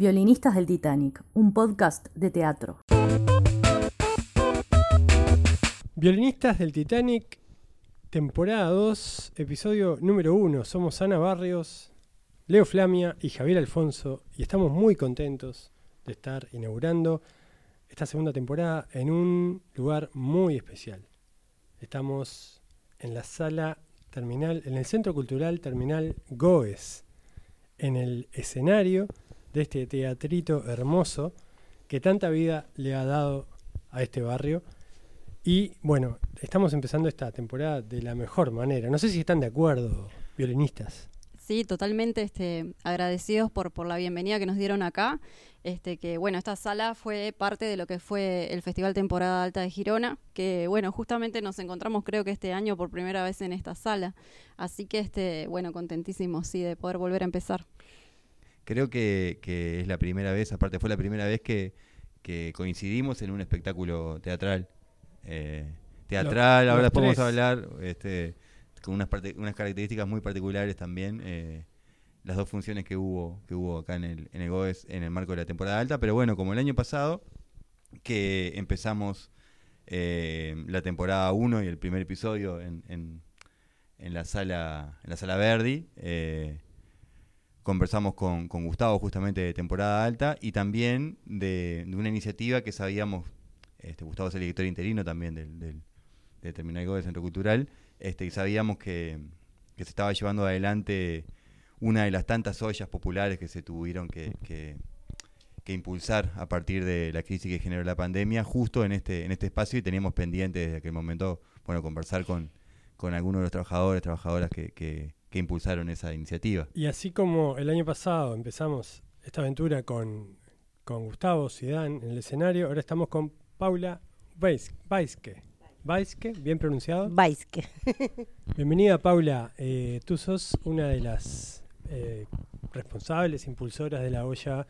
Violinistas del Titanic, un podcast de teatro. Violinistas del Titanic, temporada 2, episodio número 1. Somos Ana Barrios, Leo Flamia y Javier Alfonso y estamos muy contentos de estar inaugurando esta segunda temporada en un lugar muy especial. Estamos en la sala terminal, en el Centro Cultural Terminal Goes, en el escenario de este teatrito hermoso que tanta vida le ha dado a este barrio. Y bueno, estamos empezando esta temporada de la mejor manera. No sé si están de acuerdo, violinistas. Sí, totalmente este, agradecidos por, por la bienvenida que nos dieron acá. Este, que bueno, esta sala fue parte de lo que fue el Festival Temporada Alta de Girona, que bueno, justamente nos encontramos creo que este año por primera vez en esta sala. Así que este, bueno, contentísimos sí de poder volver a empezar. Creo que, que es la primera vez, aparte fue la primera vez que, que coincidimos en un espectáculo teatral. Eh, teatral, Los- ahora los podemos tres. hablar este, con unas, parte- unas características muy particulares también. eh, las dos funciones que hubo que hubo acá en el, en el GOES en el marco de la temporada alta, pero bueno, como el año pasado, que empezamos eh, la temporada 1 y el primer episodio en, en, en la sala en la sala Verdi, eh, conversamos con, con Gustavo justamente de temporada alta y también de, una iniciativa que sabíamos, este, Gustavo es el director interino también del, del, de Terminal del Centro Cultural, este, y sabíamos que, se estaba llevando adelante una de las tantas ollas populares que se tuvieron que, que- que impulsar a partir de la crisis que generó la pandemia, justo en este, en este espacio y teníamos pendiente desde aquel momento, bueno, conversar con, con algunos de los trabajadores, trabajadoras que, que- impulsaron esa iniciativa. Y así como el año pasado empezamos esta aventura con, con Gustavo Sidán en el escenario, ahora estamos con Paula Weisque. Weisque, bien pronunciado. Baiske. Bienvenida Paula, Eh, tú sos una de las eh, responsables, impulsoras de la olla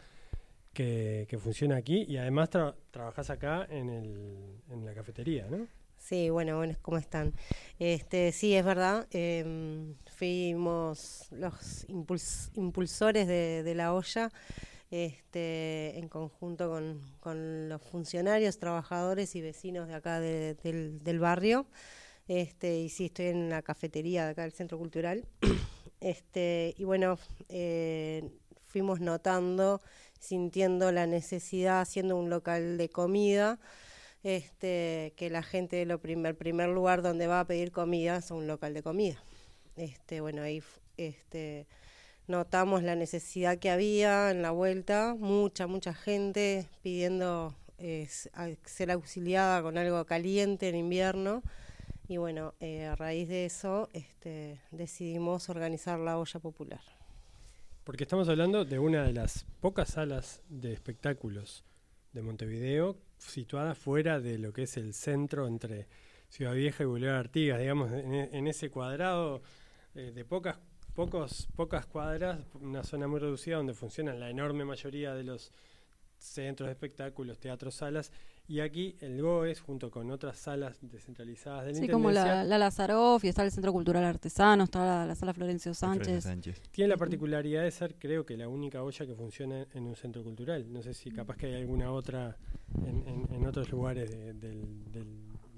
que, que funciona aquí y además tra- trabajás acá en, el, en la cafetería, ¿no? Sí, bueno, bueno, ¿cómo están? Este, sí, es verdad. em, fuimos los impuls- impulsores de, de la olla, este, en conjunto con, los funcionarios, trabajadores y vecinos de acá de- del, del barrio. Este, y sí, estoy en la cafetería de acá del Centro Cultural. Este, y bueno, eh, fuimos notando, sintiendo la necesidad, siendo un local de comida, este, que la gente lo primer, primer lugar donde va a pedir comida es un local de comida. Este, bueno, ahí este, notamos la necesidad que había en la vuelta, mucha, mucha gente pidiendo ser auxiliada con algo caliente en invierno. Y bueno, eh, a raíz de eso este, decidimos organizar la olla popular. Porque estamos hablando de una de las pocas salas de espectáculos de Montevideo situada fuera de lo que es el centro entre Ciudad Vieja y Boulevard Artigas, digamos, en, e- ese cuadrado eh, de pocas, pocos, pocas cuadras, una zona muy reducida donde funcionan la enorme mayoría de los centros de espectáculos, teatros, salas, y aquí el GOES, junto con otras salas descentralizadas de la Sí, como la, la Lazaroff y está el Centro Cultural Artesano, está la, la Sala Florencio Sánchez. Sánchez. Tiene la particularidad de ser, creo que, la única olla que funciona en un centro cultural. No sé si capaz que hay alguna otra en, en- en otros lugares de- del, del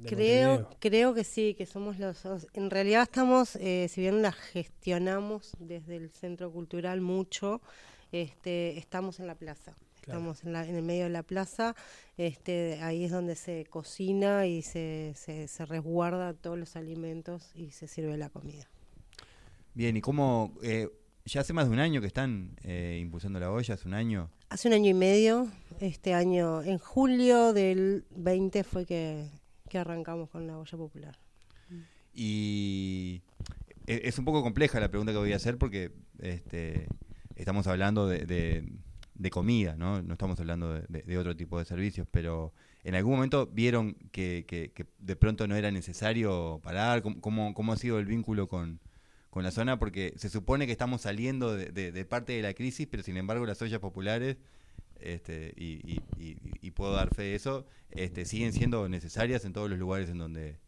de Creo, Montevideo. creo que sí, que somos los... os- En realidad estamos, eh, si bien la gestionamos desde el Centro Cultural mucho, este, estamos en la plaza. Claro. Estamos en, la- en el medio de la plaza, este, ahí es donde se cocina y se, se, se resguarda todos los alimentos y se sirve la comida. Bien, ¿y cómo? eh, ya hace más de un año que están eh, impulsando la olla, hace un año. Hace un año y medio, este año, en julio del 20 fue que, que arrancamos con la olla popular. Y e- es un poco compleja la pregunta que voy a hacer porque este, estamos hablando de, de- de comida, ¿no? No estamos hablando de, de- otro tipo de servicios, pero ¿en algún momento vieron que, de pronto no era necesario parar? ¿Cómo, cómo, cómo ha sido el vínculo con, con la zona? Porque se supone que estamos saliendo de, de- parte de la crisis, pero sin embargo las ollas populares este, y, y- y- y puedo dar fe de eso, este, siguen siendo necesarias en todos los lugares en donde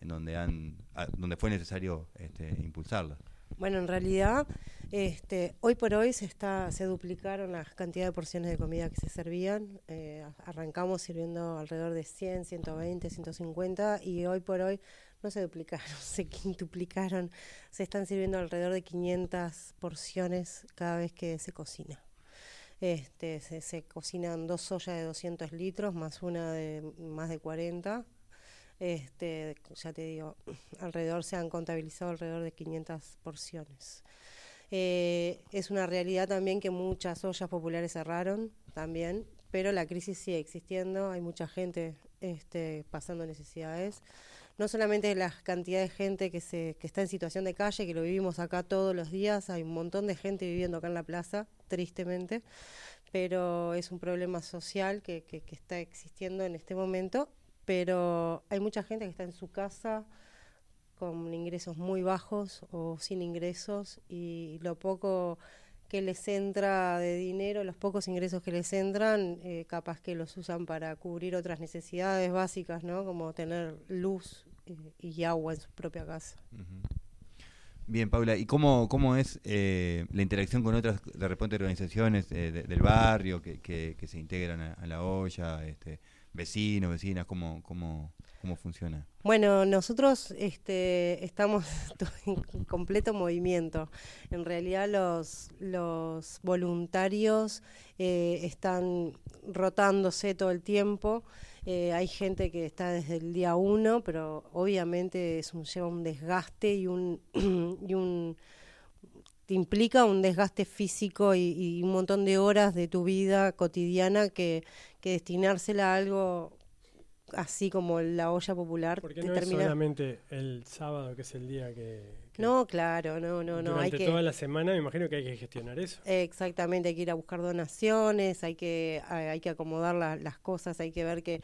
en donde han a- donde fue necesario este, impulsarla. Bueno, en realidad, este, hoy por hoy se está, se duplicaron las cantidades de porciones de comida que se servían. Eh, arrancamos sirviendo alrededor de 100, 120, 150 y hoy por hoy no se duplicaron, se quintuplicaron. Se están sirviendo alrededor de 500 porciones cada vez que se cocina. Este, se, se cocinan dos ollas de 200 litros más una de más de 40 este, ya te digo, alrededor se han contabilizado alrededor de 500 porciones. Eh, es una realidad también que muchas ollas populares cerraron también, pero la crisis sigue existiendo, hay mucha gente este, pasando necesidades. No solamente la cantidad de gente que, se, que está en situación de calle, que lo vivimos acá todos los días, hay un montón de gente viviendo acá en la plaza, tristemente, pero es un problema social que, que, que está existiendo en este momento pero hay mucha gente que está en su casa con ingresos muy bajos o sin ingresos y lo poco que les entra de dinero, los pocos ingresos que les entran, eh, capaz que los usan para cubrir otras necesidades básicas, ¿no? Como tener luz eh, y agua en su propia casa. Bien, Paula, ¿y cómo, cómo es eh, la interacción con otras, de repente, organizaciones del barrio que, que, se integran a, a la olla? Este, vecinos, vecinas, cómo, cómo, cómo funciona? Bueno, nosotros este, estamos en completo movimiento. En realidad los, los voluntarios eh, están rotándose todo el tiempo. Eh, hay gente que está desde el día uno, pero obviamente es lleva un desgaste y un, y un implica un desgaste físico y, y, un montón de horas de tu vida cotidiana que, que destinársela a algo así como la olla popular. Porque no es solamente el sábado, que es el día que... no, claro, no, no, no. Durante hay que, toda la semana me imagino que hay que gestionar eso. Exactamente, hay que ir a buscar donaciones, hay que, hay que acomodar la, las cosas, hay que ver que,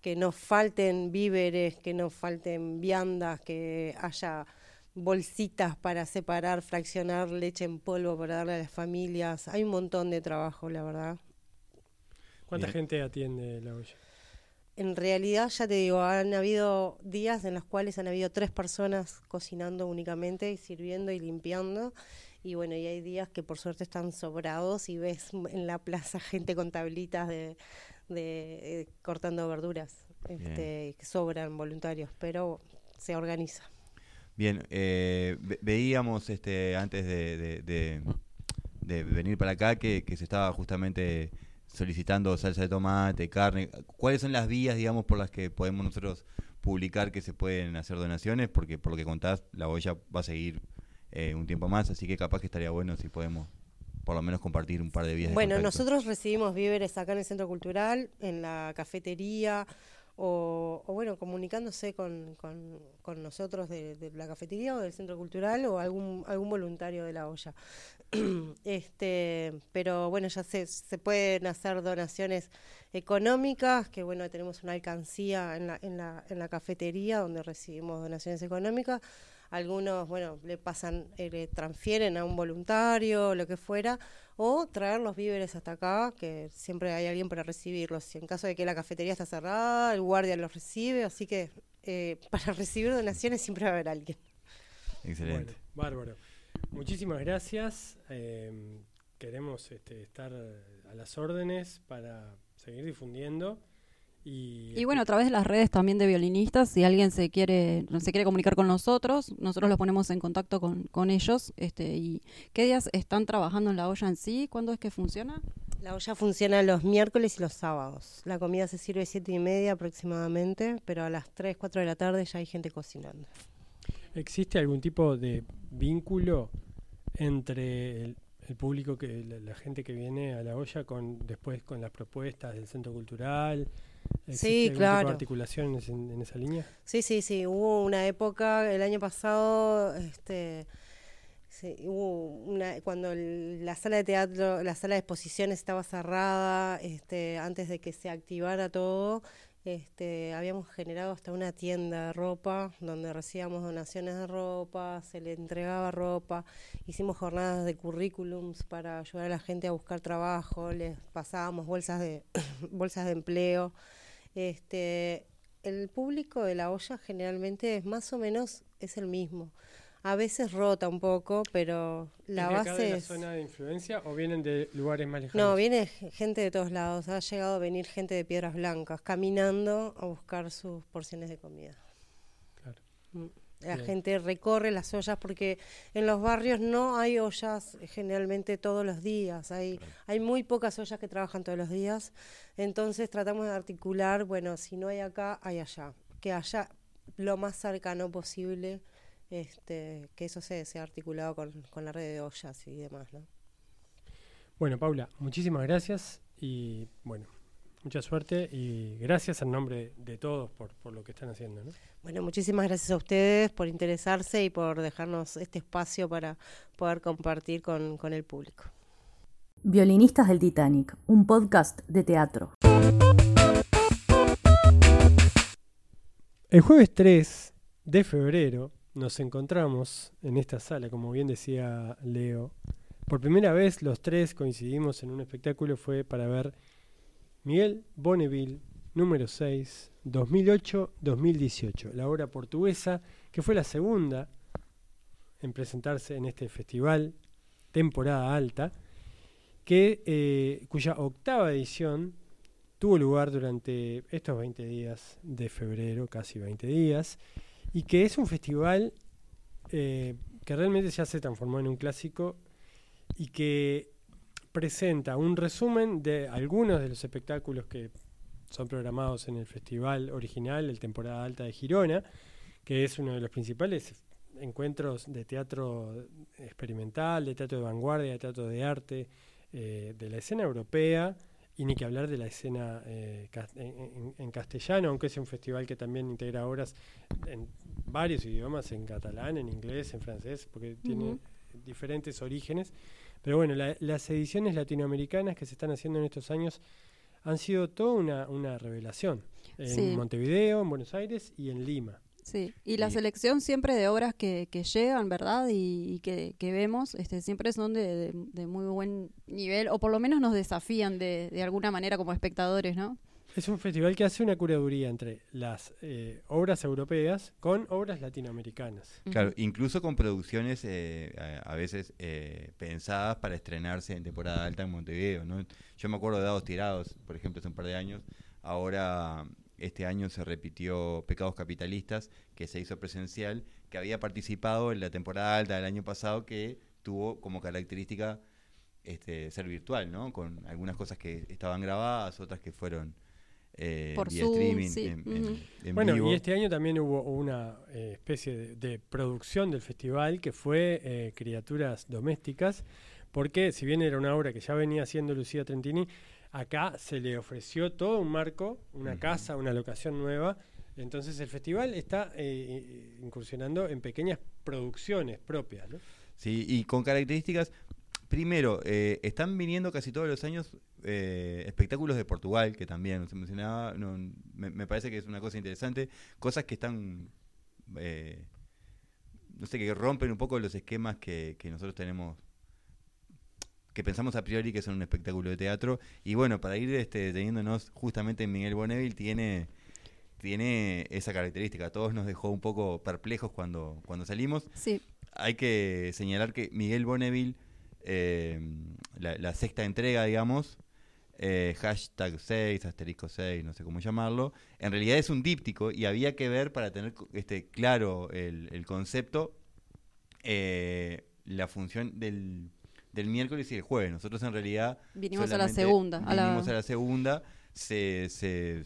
que no falten víveres, que no falten viandas, que haya bolsitas para separar, fraccionar leche en polvo para darle a las familias. Hay un montón de trabajo, la verdad. ¿Cuánta gente atiende la olla? En realidad, ya te digo, han habido días en los cuales han habido tres personas cocinando únicamente y sirviendo y limpiando. Y bueno, y hay días que por suerte están sobrados y ves en la plaza gente con tablitas de, de, eh, cortando verduras. Este, que sobran voluntarios, pero se organiza. Bien, eh, veíamos este antes de, de, de, venir para acá que, que se estaba justamente solicitando salsa de tomate, carne. ¿Cuáles son las vías, digamos, por las que podemos nosotros publicar que se pueden hacer donaciones? Porque por lo que contás, la olla va a seguir eh, un tiempo más, así que capaz que estaría bueno si podemos por lo menos compartir un par de vías. Bueno, nosotros recibimos víveres acá en el Centro Cultural, en la cafetería, o, bueno, comunicándose con, con, nosotros de, la cafetería o del centro cultural o algún, algún voluntario de la olla. este, pero bueno, ya se, se pueden hacer donaciones económicas, que bueno, tenemos una alcancía en la, en la, en la cafetería donde recibimos donaciones económicas algunos, bueno, le pasan, eh, le transfieren a un voluntario, lo que fuera, o traer los víveres hasta acá, que siempre hay alguien para recibirlos. en caso de que la cafetería está cerrada, el guardia los recibe, así que eh, para recibir donaciones siempre va a haber alguien. Excelente. bárbaro. Muchísimas gracias. Eh, queremos este, estar a las órdenes para seguir difundiendo y, bueno, a través de las redes también de violinistas, si alguien se quiere, se quiere comunicar con nosotros, nosotros los ponemos en contacto con, con ellos. Este, y ¿Qué días están trabajando en la olla en sí? ¿Cuándo es que funciona? La olla funciona los miércoles y los sábados. La comida se sirve a siete y media aproximadamente, pero a las 3, 4 de la tarde ya hay gente cocinando. ¿Existe algún tipo de vínculo entre el, público, que la, gente que viene a la olla, con después con las propuestas del centro cultural? Sí, claro. articulaciones en, esa línea? Sí, sí, sí. Hubo una época, el año pasado, este, hubo una, cuando la sala de teatro, la sala de exposiciones estaba cerrada, este, antes de que se activara todo, este, habíamos generado hasta una tienda de ropa donde recibíamos donaciones de ropa, se le entregaba ropa, hicimos jornadas de currículums para ayudar a la gente a buscar trabajo, les pasábamos bolsas de bolsas de empleo. Este, el público de la olla generalmente es más o menos es el mismo. A veces rota un poco, pero la ¿Es acá base de la es... zona de influencia o vienen de lugares más lejanos? No, viene gente de todos lados. Ha llegado a venir gente de Piedras Blancas caminando a buscar sus porciones de comida. Claro. Mm. La Bien. gente recorre las ollas porque en los barrios no hay ollas eh, generalmente todos los días. Hay, hay muy pocas ollas que trabajan todos los días. Entonces tratamos de articular, bueno, si no hay acá, hay allá. Que haya lo más cercano posible, este, que eso se sea articulado con, con la red de ollas y demás, ¿no? Bueno, Paula, muchísimas gracias y bueno, mucha suerte y gracias en nombre de todos por, por lo que están haciendo. ¿no? Bueno, muchísimas gracias a ustedes por interesarse y por dejarnos este espacio para poder compartir con, con el público. Violinistas del Titanic, un podcast de teatro. El jueves 3 de febrero nos encontramos en esta sala, como bien decía Leo. Por primera vez los tres coincidimos en un espectáculo, fue para ver Miguel Bonneville, número 6, 2008-2018, la obra portuguesa, que fue la segunda en presentarse en este festival, temporada alta, que, eh, cuya octava edición tuvo lugar durante estos 20 días de febrero, casi 20 días, y que es un festival eh, que realmente ya se transformó en un clásico y que presenta un resumen de algunos de los espectáculos que son programados en el festival original, el temporada alta de Girona, que es uno de los principales encuentros de teatro experimental, de teatro de vanguardia, de teatro de arte, eh, de la escena europea y ni que hablar de la escena eh, en, castellano, aunque es un festival que también integra obras en varios idiomas, en catalán, en inglés, en francés, porque tiene diferentes orígenes. Pero bueno, la- las ediciones latinoamericanas que se están haciendo en estos años han sido toda una, una revelación. En Sí. Montevideo, en Buenos Aires y en Lima. Sí, y la Y- selección siempre de obras que, que llegan, ¿verdad? Y, y que, que vemos, este, siempre son de, de- de muy buen nivel, o por lo menos nos desafían de, de alguna manera como espectadores, ¿no? Es un festival que hace una curaduría entre las eh, obras europeas con obras latinoamericanas. Claro, incluso con producciones eh, a, a veces eh, pensadas para estrenarse en temporada alta en Montevideo. ¿no? Yo me acuerdo de Dados Tirados, por ejemplo, hace un par de años. Ahora, este año se repitió Pecados Capitalistas, que se hizo presencial, que había participado en la temporada alta del año pasado, que tuvo como característica este, ser virtual, ¿no? Con algunas cosas que estaban grabadas, otras que fueron eh, Por vía Zoom, streaming sí, en, en Bueno, vivo. y este año también hubo una eh, especie de, de producción del festival que fue eh, Criaturas Domésticas, porque si bien era una obra que ya venía haciendo Lucía Trentini, acá se le ofreció todo un marco, una casa, una locación nueva. Entonces el festival está eh, incursionando en pequeñas producciones propias. ¿no? Sí, y con características. Primero, eh, están viniendo casi todos los años eh, espectáculos de Portugal, que también se mencionaba. no, me, me parece que es una cosa interesante. Cosas que están. eh, no sé, que rompen un poco los esquemas que, que nosotros tenemos. Que pensamos a priori que son un espectáculo de teatro. Y bueno, para ir este, deteniéndonos justamente en Miguel Bonneville, tiene tiene esa característica. A todos nos dejó un poco perplejos cuando, cuando salimos Sí, hay que señalar que Miguel Bonneville, eh, la, la sexta entrega, digamos, eh, hashtag 6, asterisco 6, no sé cómo llamarlo, en realidad es un díptico y había que ver para tener este, claro el, el concepto, eh, la función del, del miércoles y el jueves. Nosotros en realidad... vinimos a la segunda. A la, Vinimos a la segunda. Se, se-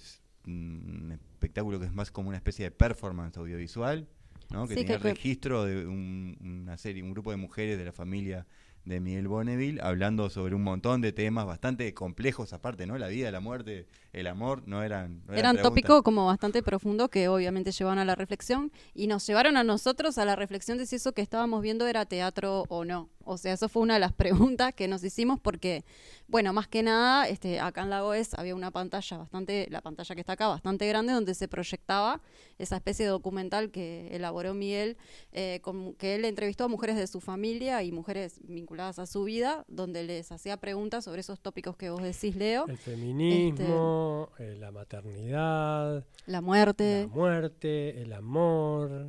un espectáculo que es más como una especie de performance audiovisual, ¿no? que Sí, tenía que- registro de un- una serie, un grupo de mujeres de la familia de Miguel Bonneville, hablando sobre un montón de temas bastante complejos aparte, ¿no? La vida, la muerte, el amor, no eran... no Eran preguntas- tópicos como bastante profundos que obviamente llevaban a la reflexión y nos llevaron a nosotros a la reflexión de si eso que estábamos viendo era teatro o no. O sea, eso fue una de las preguntas que nos hicimos porque, bueno, más que nada, este, acá en la OES había una pantalla bastante, la pantalla que está acá, bastante grande, donde se proyectaba esa especie de documental que elaboró Miguel, eh, con- que él entrevistó a mujeres de su familia y mujeres vinculadas a su vida, donde les hacía preguntas sobre esos tópicos que vos decís, Leo, El feminismo, eh, la maternidad, la muerte. la muerte, el amor.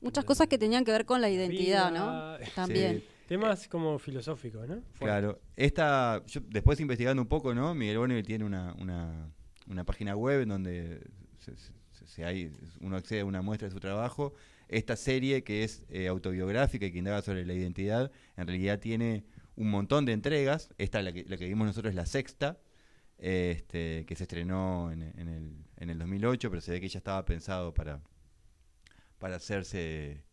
Muchas cosas que tenían que ver con la identidad, vida, ¿no? También. Sí. Temas como filosóficos, ¿no? Fuerte. Claro, esta, yo después investigando un poco, ¿no? Miguel Bonneville tiene una, una, una página web en donde se, se- se hay, uno accede a una muestra de su trabajo. Esta serie que es eh, autobiográfica y que indaga sobre la identidad, en realidad tiene un montón de entregas. Esta, la que, la que vimos nosotros, es la sexta, este, que se estrenó en, en el, en el 2008, pero se ve que ya estaba pensado para, para hacerse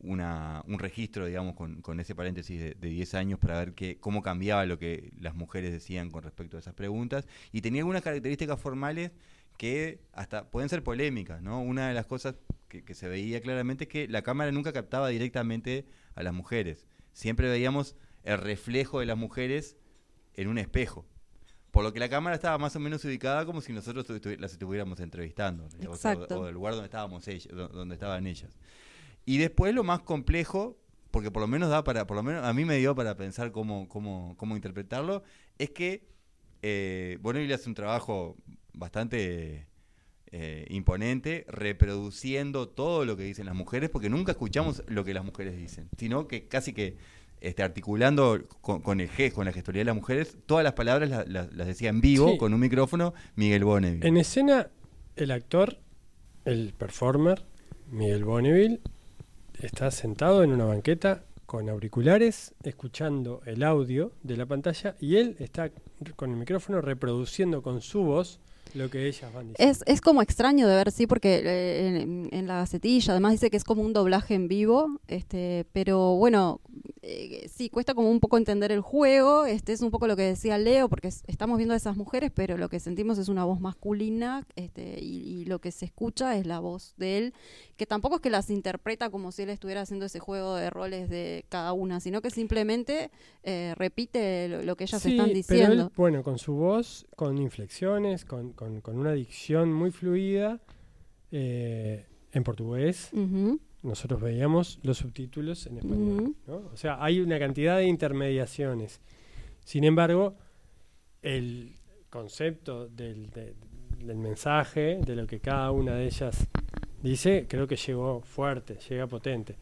una, un registro, digamos, con, con ese paréntesis de, de 10 años para ver qué, cómo cambiaba lo que las mujeres decían con respecto a esas preguntas. Y tenía algunas características formales que hasta pueden ser polémicas, ¿no? Una de las cosas que, que se veía claramente es que la cámara nunca captaba directamente a las mujeres. Siempre veíamos el reflejo de las mujeres en un espejo. Por lo que la cámara estaba más o menos ubicada como si nosotros las estuviéramos entrevistando. o sea, Exacto. O, del lugar donde estábamos ellas, do- donde estaban ellas. Y después lo más complejo, porque por lo menos da para, por lo menos a mí me dio para pensar cómo, cómo, cómo interpretarlo, es que eh, Bonneville hace un trabajo bastante eh, imponente reproduciendo todo lo que dicen las mujeres, porque nunca escuchamos lo que las mujeres dicen, sino que casi que este, articulando con, con el gesto, con la gestualidad de las mujeres, todas las palabras la- la- las decía en vivo, Sí. con un micrófono, Miguel Bonneville. En escena, el actor, el performer, Miguel Bonneville, está sentado en una banqueta con auriculares, escuchando el audio de la pantalla y él está con el micrófono reproduciendo con su voz lo que ellas van diciendo. Es, es como extraño de ver, sí, porque eh, en, en la gacetilla además dice que es como un doblaje en vivo, este, pero bueno, eh, sí, cuesta como un poco entender el juego, este es un poco lo que decía Leo, porque es- estamos viendo a esas mujeres, pero lo que sentimos es una voz masculina, este, y, y lo que se escucha es la voz de él, que tampoco es que las interpreta como si él estuviera haciendo ese juego de roles de cada una, sino que simplemente eh, repite lo, lo que ellas Sí, están pero diciendo. él, bueno, con su voz, con inflexiones, con, con- con una dicción muy fluida eh, en portugués. Nosotros veíamos los subtítulos en español. ¿no? O sea, hay una cantidad de intermediaciones. Sin embargo, el concepto del, de- del mensaje, de lo que cada una de ellas dice, creo que llegó fuerte, llega potente.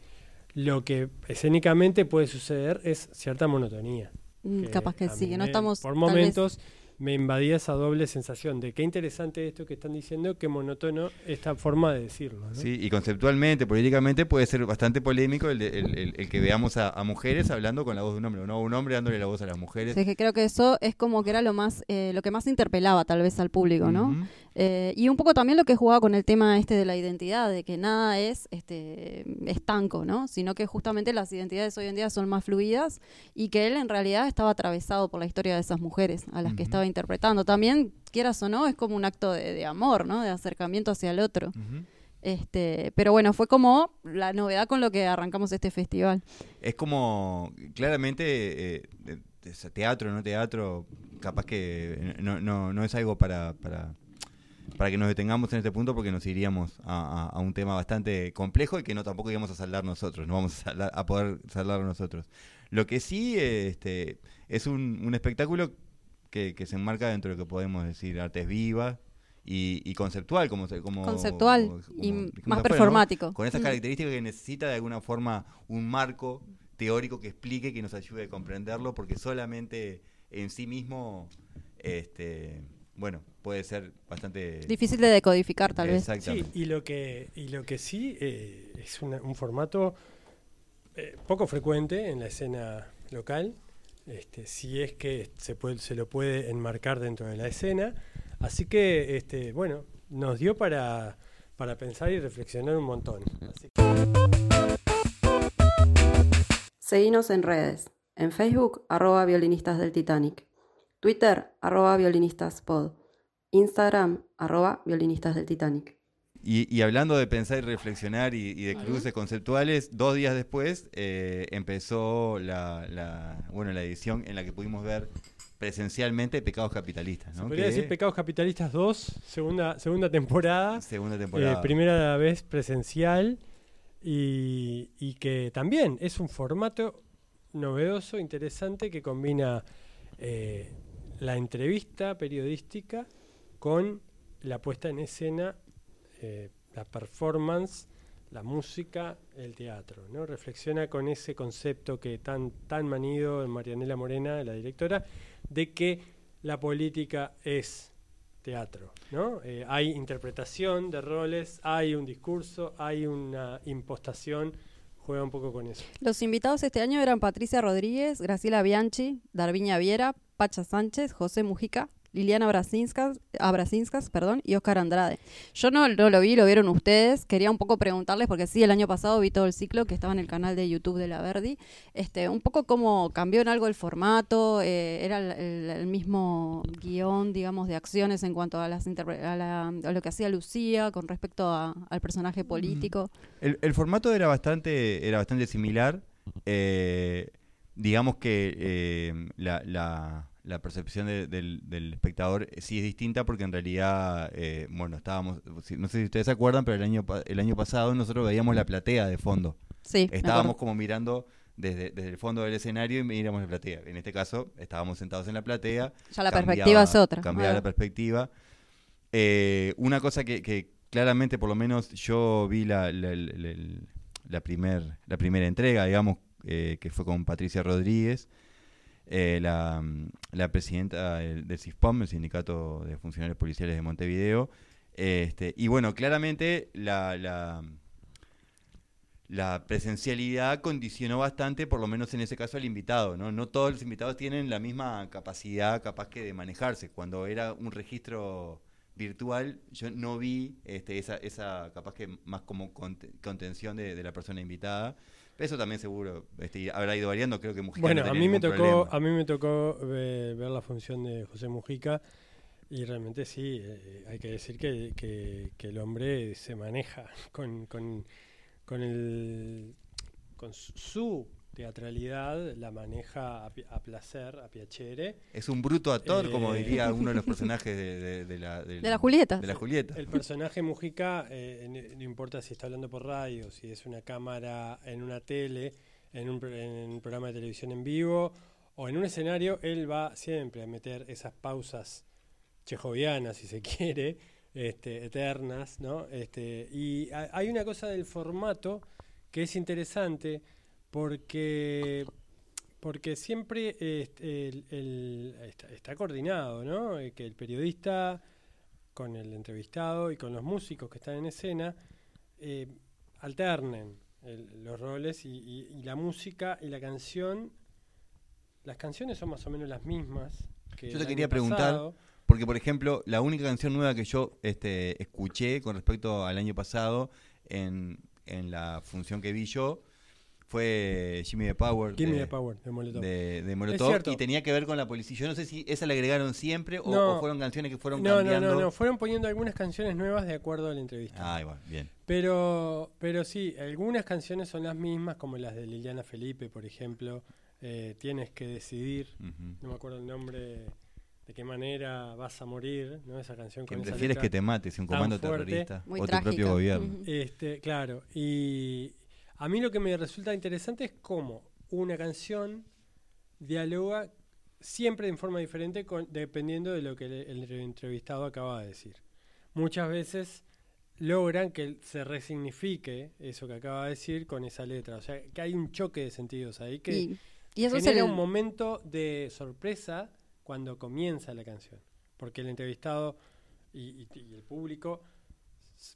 Lo que escénicamente puede suceder es cierta monotonía. Mm, Capaz que sí, que no estamos... Por vez- momentos me invadía esa doble sensación de qué interesante esto que están diciendo, qué monótono esta forma de decirlo. ¿no? Sí, y conceptualmente, políticamente puede ser bastante polémico el, de- el- el- el que veamos a, a mujeres hablando con la voz de un hombre, o no un hombre dándole la voz a las mujeres. Sí, que creo que eso es como que era lo más, eh, lo que más interpelaba tal vez al público, ¿no? Eh, y un poco también lo que jugaba con el tema este de la identidad, de que nada es este estanco, ¿no? Sino que justamente las identidades hoy en día son más fluidas y que él en realidad estaba atravesado por la historia de esas mujeres a las que estaba interpretando. También, quieras o no, es como un acto de, de amor, ¿no? De acercamiento hacia el otro. Este, pero bueno, fue como la novedad con lo que arrancamos este festival. Es como, claramente, eh, ese teatro, no teatro, capaz que no, no, no es algo para, para, para que nos detengamos en este punto porque nos iríamos a, a- a un tema bastante complejo y que no tampoco íbamos a saldar nosotros, no vamos a, saldar- a poder saldarlo nosotros. Lo que sí este, es un, un espectáculo que, que se enmarca dentro de lo que podemos decir artes vivas y, y conceptual, como, como Conceptual como- y como más afuera, ¿no? performático. Con esas Mm. características que necesita de alguna forma un marco teórico que explique, que nos ayude a comprenderlo, porque solamente en sí mismo, este, bueno, puede ser bastante Difícil de decodificar tal vez. Sí, Exactamente. y lo que, y lo que sí eh, es una- un formato eh, poco frecuente en la escena local, este, si es que se, puede, se lo puede enmarcar dentro de la escena. Así que, este, bueno, nos dio para, para pensar y reflexionar un montón. Así que- Seguinos en redes. En Facebook, arroba violinistas del Titanic. Twitter, arroba violinistaspod. Instagram, arroba violinistas del Titanic. Y, y hablando de pensar y reflexionar y, y de cruces conceptuales, dos días después eh, empezó la, la- bueno, la edición en la que pudimos ver presencialmente Pecados Capitalistas. se ¿no? podría Que- decir Pecados Capitalistas 2, segunda, segunda temporada. Segunda Eh, temporada. primera vez presencial y, y que también es un formato novedoso, interesante, que combina eh, la entrevista periodística con la puesta en escena, eh, la performance la música, el teatro, ¿no? Reflexiona con ese concepto que tan, tan manido Marianela Morena, la directora, de que la política es teatro, ¿no? Eh, hay interpretación de roles, hay un discurso, hay una impostación, juega un poco con eso. Los invitados este año eran Patricia Rodríguez, Graciela Bianchi, Darviña Viera, Pacha Sánchez, José Mujica, Liliana Brasinskas, Abrasinskas perdón, y Oscar Andrade. Yo no, no lo vi, lo vieron ustedes. Quería un poco preguntarles, porque sí, el año pasado vi todo el ciclo que estaba en el canal de YouTube de la Verdi. Este, un poco cómo cambió en algo el formato, eh, era el, el- el mismo guion, digamos, de acciones en cuanto a, las interpre- a, la- a lo que hacía Lucía con respecto a- al personaje político. El, el formato era bastante, era bastante similar. eh, digamos que eh, la, la- la percepción de- del, del espectador sí es distinta porque en realidad, eh, bueno, estábamos, no sé si ustedes se acuerdan, pero el año, el año pasado nosotros veíamos la platea de fondo. Sí, Estábamos como mirando desde, desde el fondo del escenario y miramos la platea. En este caso, estábamos sentados en la platea. Ya la perspectiva es otra. Cambiaba Ah. la perspectiva. Eh, una cosa que, que claramente, por lo menos, yo vi la, la, la- la- la primer, la primera entrega, digamos, eh, que fue con Patricia Rodríguez, eh, la, la presidenta del, del CISPOM, el Sindicato de Funcionarios Policiales de Montevideo. Este, y bueno, claramente la, la, presencialidad condicionó bastante, por lo menos en ese caso, al invitado. ¿no? no todos los invitados tienen la misma capacidad capaz que de manejarse. Cuando era un registro virtual, yo no vi este, esa, esa capaz que más como cont- contención de, de la persona invitada. Eso también seguro este, habrá ido variando, creo que Mujica Bueno, no a mí me tocó, problema. a mí me tocó eh, ver la función de José Mujica y realmente sí, eh, hay que decir que, que- que el hombre se maneja con, con, con el con su teatralidad, la maneja a, placer, a piacere. Es un bruto actor, como Eh. diría uno de los personajes de, de- de la, De la Julieta. de la Julieta. El personaje Mujica, eh, no, no importa si está hablando por radio, si es una cámara en una tele, en un, en un programa de televisión en vivo o en un escenario, él va siempre a meter esas pausas chejovianas, si se quiere, este, eternas, ¿no? Este, y ha- hay una cosa del formato que es interesante porque porque siempre este, el- el- está, está coordinado, ¿no? Eh, Que el periodista con el entrevistado y con los músicos que están en escena eh, alternen el- los roles y, y- y la música y la canción. Las canciones son más o menos las mismas. Que Yo te quería preguntar. Porque, por ejemplo, la única canción nueva que yo este, escuché con respecto al año pasado en, en la función que vi yo fue Jimmy the Power. Me de, the power de Molotov. de- de Molotov, y tenía que ver con la policía. Yo no sé si esa la agregaron siempre o, No. o fueron canciones que fueron no, no, cambiando. no, no, fueron poniendo algunas canciones nuevas de acuerdo a la entrevista. Ah, igual, bien. Pero, pero sí, algunas canciones son las mismas, como las de Liliana Felipe, por ejemplo. eh, Tienes que decidir, no me acuerdo el nombre, de qué manera vas a morir, ¿no? Esa canción Que con esa prefieres letra. que te mates un comando fuerte. terrorista Muy o tu propio gobierno. Este, claro, y a mí lo que me resulta interesante es cómo una canción dialoga siempre en forma diferente con- dependiendo de lo que el, el entrevistado acaba de decir. Muchas veces logran que se resignifique eso que acaba de decir con esa letra. O sea, que hay un choque de sentidos ahí que Y, y eso es genera un momento de sorpresa cuando comienza la canción. Porque el entrevistado y, el público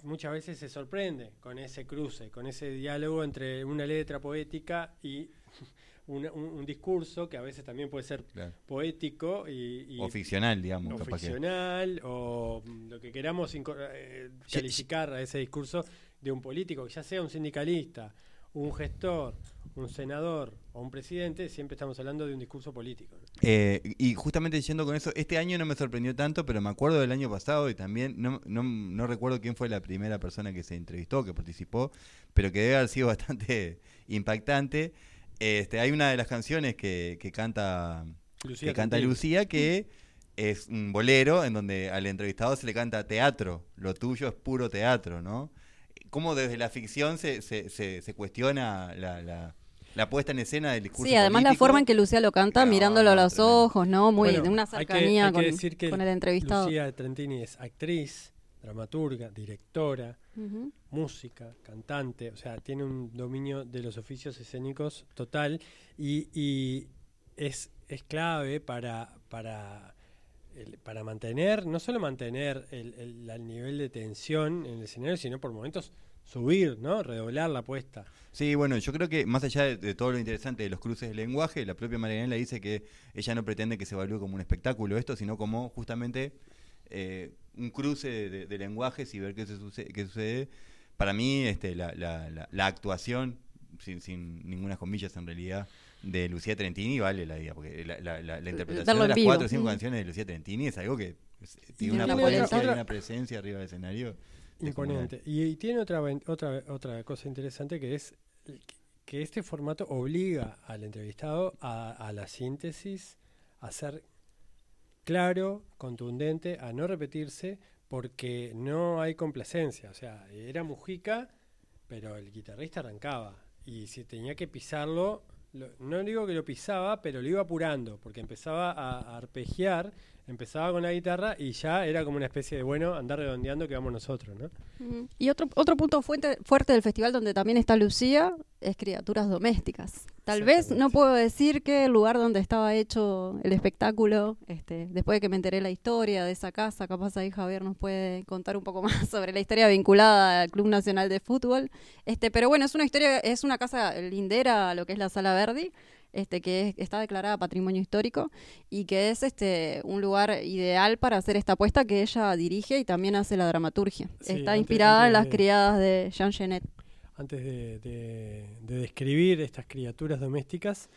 muchas veces se sorprende con ese cruce, con ese diálogo entre una letra poética y un, un discurso que a veces también puede ser Claro. poético y, y- O ficcional, digamos. capaz que- o lo que queramos eh, calificar a ese discurso de un político, que ya sea un sindicalista, un gestor, un senador o un presidente, siempre estamos hablando de un discurso político. ¿no? Eh, y justamente yendo con eso, este año no me sorprendió tanto, pero me acuerdo del año pasado y también no, no, no recuerdo quién fue la primera persona que se entrevistó, que participó, pero que debe haber sido bastante impactante. Este, hay una de las canciones que, que canta, Lucía que canta. Lucía que es un bolero en donde al entrevistado se le canta teatro, lo tuyo es puro teatro, ¿no? Cómo desde la ficción se, se, se, se cuestiona la, la, la puesta en escena del discurso Sí, además la forma en que Lucía lo canta, No, mirándolo a los tremendo. ojos, ¿no? Muy Bueno, de una hay que- cercanía hay que con, decir que con el entrevistado. Lucía Trentini es actriz, dramaturga, directora, música, cantante, o sea, tiene un dominio de los oficios escénicos total y, y es, es clave para, para, el- para mantener, no solo mantener el, el- el nivel de tensión en el escenario, sino por momentos subir, ¿no? Redoblar la apuesta. Sí, bueno, yo creo que más allá de, de todo lo interesante de los cruces de lenguaje, la propia Marianela dice que ella no pretende que se evalúe como un espectáculo esto, sino como justamente eh, un cruce de, de- de lenguajes y ver qué, se sucede, qué sucede. Para mí, este, la, la- la- la actuación, sin, sin ninguna comillas en realidad, de Lucía Trentini vale la idea, porque la, la- la- la interpretación de las cuatro o cinco Mm. canciones de Lucía Trentini es algo que tiene una una potencia potencia. y una presencia arriba del escenario. Imponente. Y, tiene otra, otra, otra cosa interesante que es que este formato obliga al entrevistado a, a la síntesis, a ser claro, contundente, a no repetirse, porque no hay complacencia. O sea, era Mujica, pero el guitarrista arrancaba. Y si tenía que pisarlo, lo- no digo que lo pisaba, pero lo iba apurando, porque empezaba a, a arpegiar, empezaba con la guitarra y ya era como una especie de, bueno, andar redondeando que vamos nosotros, ¿no? Y otro, otro punto fuente- fuerte del festival donde también está Lucía es criaturas domésticas. Tal vez no puedo decir que el lugar donde estaba hecho el espectáculo, este, después de que me enteré la historia de esa casa, capaz ahí Javier nos puede contar un poco más sobre la historia vinculada al Club Nacional de Fútbol. Este, pero bueno, es una historia, es una casa lindera a lo que es la Sala Verdi, este, que es- está declarada Patrimonio Histórico y que es este un lugar ideal para hacer esta apuesta que ella dirige y también hace la dramaturgia. Sí, está antes- inspirada en las de- criadas de Jean Genet. Antes de, de- de describir estas criaturas domésticas,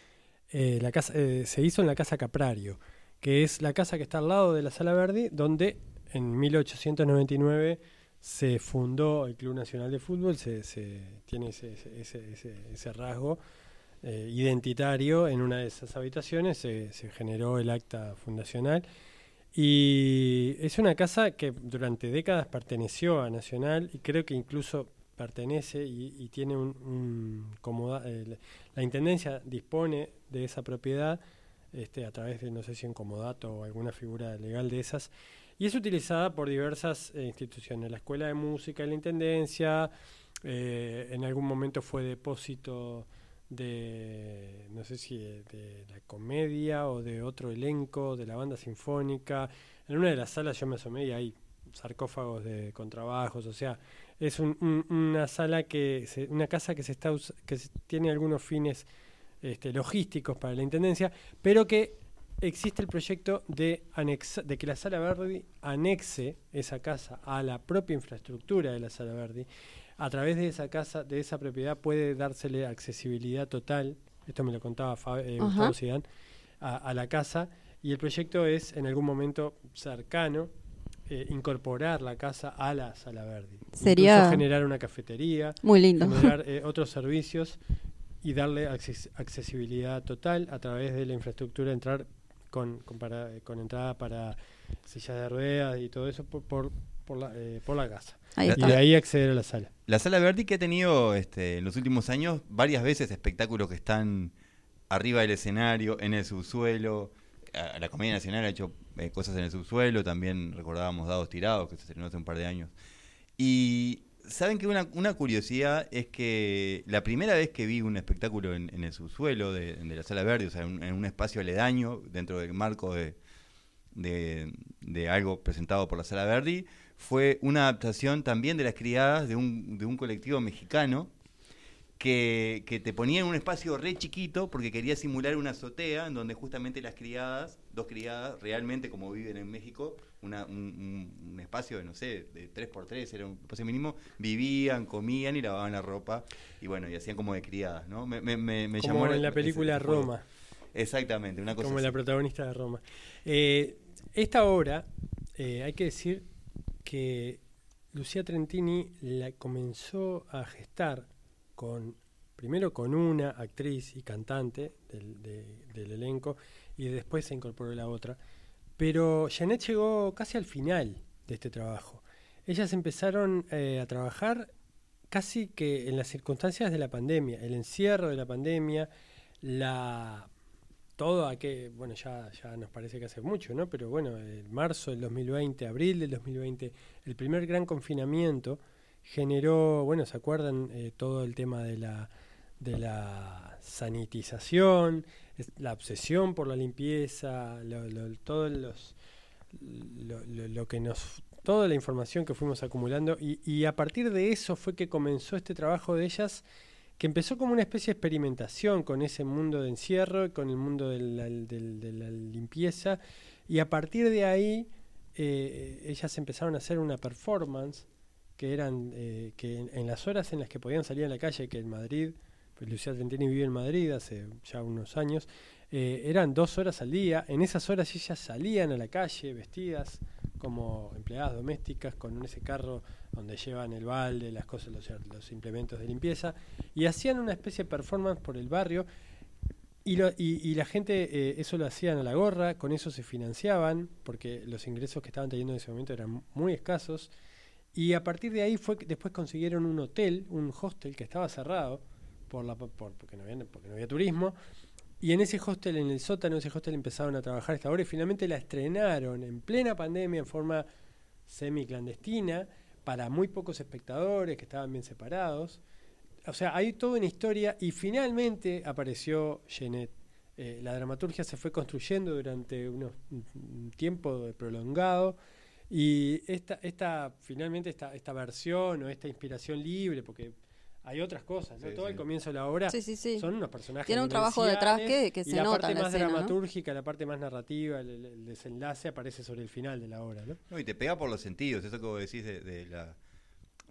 eh, la casa, eh, se hizo en la Casa Caprario, que es la casa que está al lado de la Sala Verdi, donde en 1899 se fundó el Club Nacional de Fútbol, se, se- tiene ese- ese- ese- ese rasgo eh, identitario en una de esas habitaciones, se, generó el acta fundacional. Y es una casa que durante décadas perteneció a Nacional y creo que incluso pertenece y, tiene un, un eh, la- intendencia dispone de esa propiedad este, a través de no sé si un comodato o alguna figura legal de esas y es utilizada por diversas eh, instituciones la escuela de música la intendencia eh, en algún momento fue depósito de no sé si de, la comedia o de otro elenco de la banda sinfónica. En una de las salas yo me asomé y hay sarcófagos de contrabajos o sea es un- un- una sala que una casa que se está que tiene algunos fines este, logísticos para la intendencia pero que existe el proyecto de anexa- de que la sala Verdi anexe esa casa a la propia infraestructura de la sala Verdi a través de esa casa de esa propiedad puede dársele accesibilidad total esto me lo contaba Fa- eh. Gustavo Zidane a, a la casa y el proyecto es en algún momento cercano eh, incorporar la casa a la sala Verdi. Sería- Incluso generar una cafetería, Muy lindo. generar eh, otros servicios y darle acces- accesibilidad total a través de la infraestructura, entrar con, con, para- con entrada para sillas de ruedas y todo eso por, por, por la, por la casa. Ahí Y de ahí acceder a la sala. La Sala Verdi que ha tenido este, en los últimos años varias veces espectáculos que están arriba del escenario, en el subsuelo. La Comedia Nacional ha hecho eh, cosas en el subsuelo, también recordábamos Dados Tirados, que se estrenó hace un par de años. Y saben que una, una curiosidad es que la primera vez que vi un espectáculo en, en el subsuelo de, de la Sala Verdi, o sea, en, en un espacio aledaño, dentro del marco de, de, de algo presentado por la Sala Verdi, fue una adaptación también de las criadas de un, de un colectivo mexicano que, que te ponía en un espacio re chiquito porque quería simular una azotea en donde justamente las criadas, dos criadas, realmente como viven en México, una- un, un- un espacio de, no sé, de 3x3, era un espacio mínimo, vivían, comían y lavaban la ropa y bueno, y hacían como de criadas, ¿no? Me, me, me, me Como llamó en la película ese. Roma. Exactamente, una cosa como así. la protagonista de Roma. Eh, esta obra, eh, hay que decir que Lucía Trentini la comenzó a gestar con primero con una actriz y cantante del, de- del elenco y después se incorporó la otra. Pero Janet llegó casi al final de este trabajo. Ellas empezaron eh, a trabajar casi que en las circunstancias de la pandemia, el encierro de la pandemia, la todo a que, bueno, ya, ya nos parece que hace mucho, ¿no? Pero bueno, en marzo del 2020, abril del 2020, el primer gran confinamiento generó, bueno, ¿se acuerdan? Eh, todo el tema de la, de la sanitización, la obsesión por la limpieza, lo, lo- todos los, lo, lo- lo que nos, toda la información que fuimos acumulando y, y a partir de eso fue que comenzó este trabajo de ellas que empezó como una especie de experimentación con ese mundo de encierro, con el mundo de la, limpieza, y a partir de ahí eh, ellas empezaron a hacer una performance que eran eh, que en, en las horas en las que podían salir a la calle, que en Madrid, pues Lucía Trentini vive en Madrid hace ya unos años, eh, eran dos horas al día, en esas horas ellas salían a la calle vestidas como empleadas domésticas con ese carro donde llevan el balde, las cosas, los, implementos de limpieza, y hacían una especie de performance por el barrio. Y, lo- y- y la gente eh, eso lo hacían a la gorra, con eso se financiaban, porque los ingresos que estaban teniendo en ese momento eran muy escasos. Y a partir de ahí fue que después consiguieron un hotel, un hostel que estaba cerrado por la, por, porque, no había, porque no había turismo. Y en ese hostel, en el sótano ese hostel empezaron a trabajar esta obra y finalmente la estrenaron en plena pandemia en forma semi-clandestina para muy pocos espectadores que estaban bien separados. O sea, hay toda una historia y finalmente apareció Jeanette. Eh, la dramaturgia se fue construyendo durante unos, un- un tiempo prolongado y esta, esta finalmente esta, esta versión o esta inspiración libre, porque hay otras cosas, ¿no? Sí, todo sí. el comienzo de la obra Sí, sí, sí. son unos personajes Tiene un trabajo detrás que- que y se la nota parte la más escena, ¿no? dramatúrgica, la parte más narrativa, el, desenlace aparece sobre el final de la obra, ¿no? No, y te pega por los sentidos, eso que vos decís de, de la,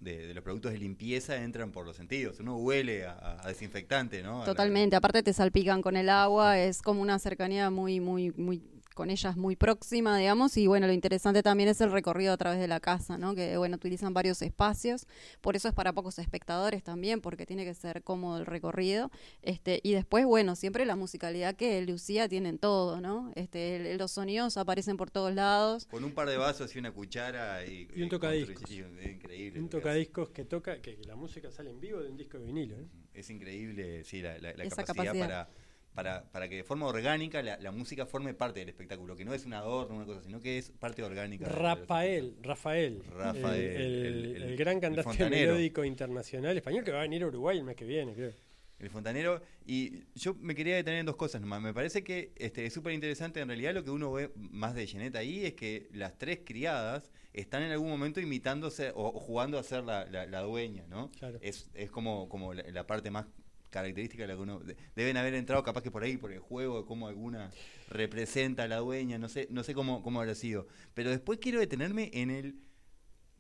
de, de los productos de limpieza entran por los sentidos. Uno huele a, a desinfectante, ¿no? A la- Totalmente, aparte te salpican con el agua, es como una cercanía muy, muy, muy, con ellas muy próxima, digamos, y bueno, lo interesante también es el recorrido a través de la casa, ¿no? Que bueno, utilizan varios espacios, por eso es para pocos espectadores también, porque tiene que ser cómodo el recorrido, este, y después, bueno, siempre la musicalidad que Lucía tiene en todo, ¿no? Este, el- los sonidos aparecen por todos lados, Con un par de vasos y una cuchara y, Y un tocadiscos. y es increíble. Un tocadiscos que toca, que, la música sale en vivo de un disco de vinilo, hace. Es increíble, sí, la, la- la Esa capacidad, capacidad. Para, para, para que de forma orgánica la, la música forme parte del espectáculo, que no es un adorno, una cosa, sino que es parte orgánica. Rafael, Rafael, Rafael, el, el- el- el- el gran cantante melódico internacional español que va a venir a Uruguay el mes que viene, creo. El fontanero. Y yo me quería detener en dos cosas nomás. Me parece que este, es súper interesante. En realidad, lo que uno ve más de Jeanette ahí es que las tres criadas están en algún momento imitándose o, o jugando a ser la, la- la dueña, ¿no? Claro. Es, es como, como la, la parte más característica de la que uno. de- deben haber entrado capaz que por ahí, por el juego, de cómo alguna representa a la dueña. No sé, no sé cómo, cómo habrá sido. Pero después quiero detenerme en el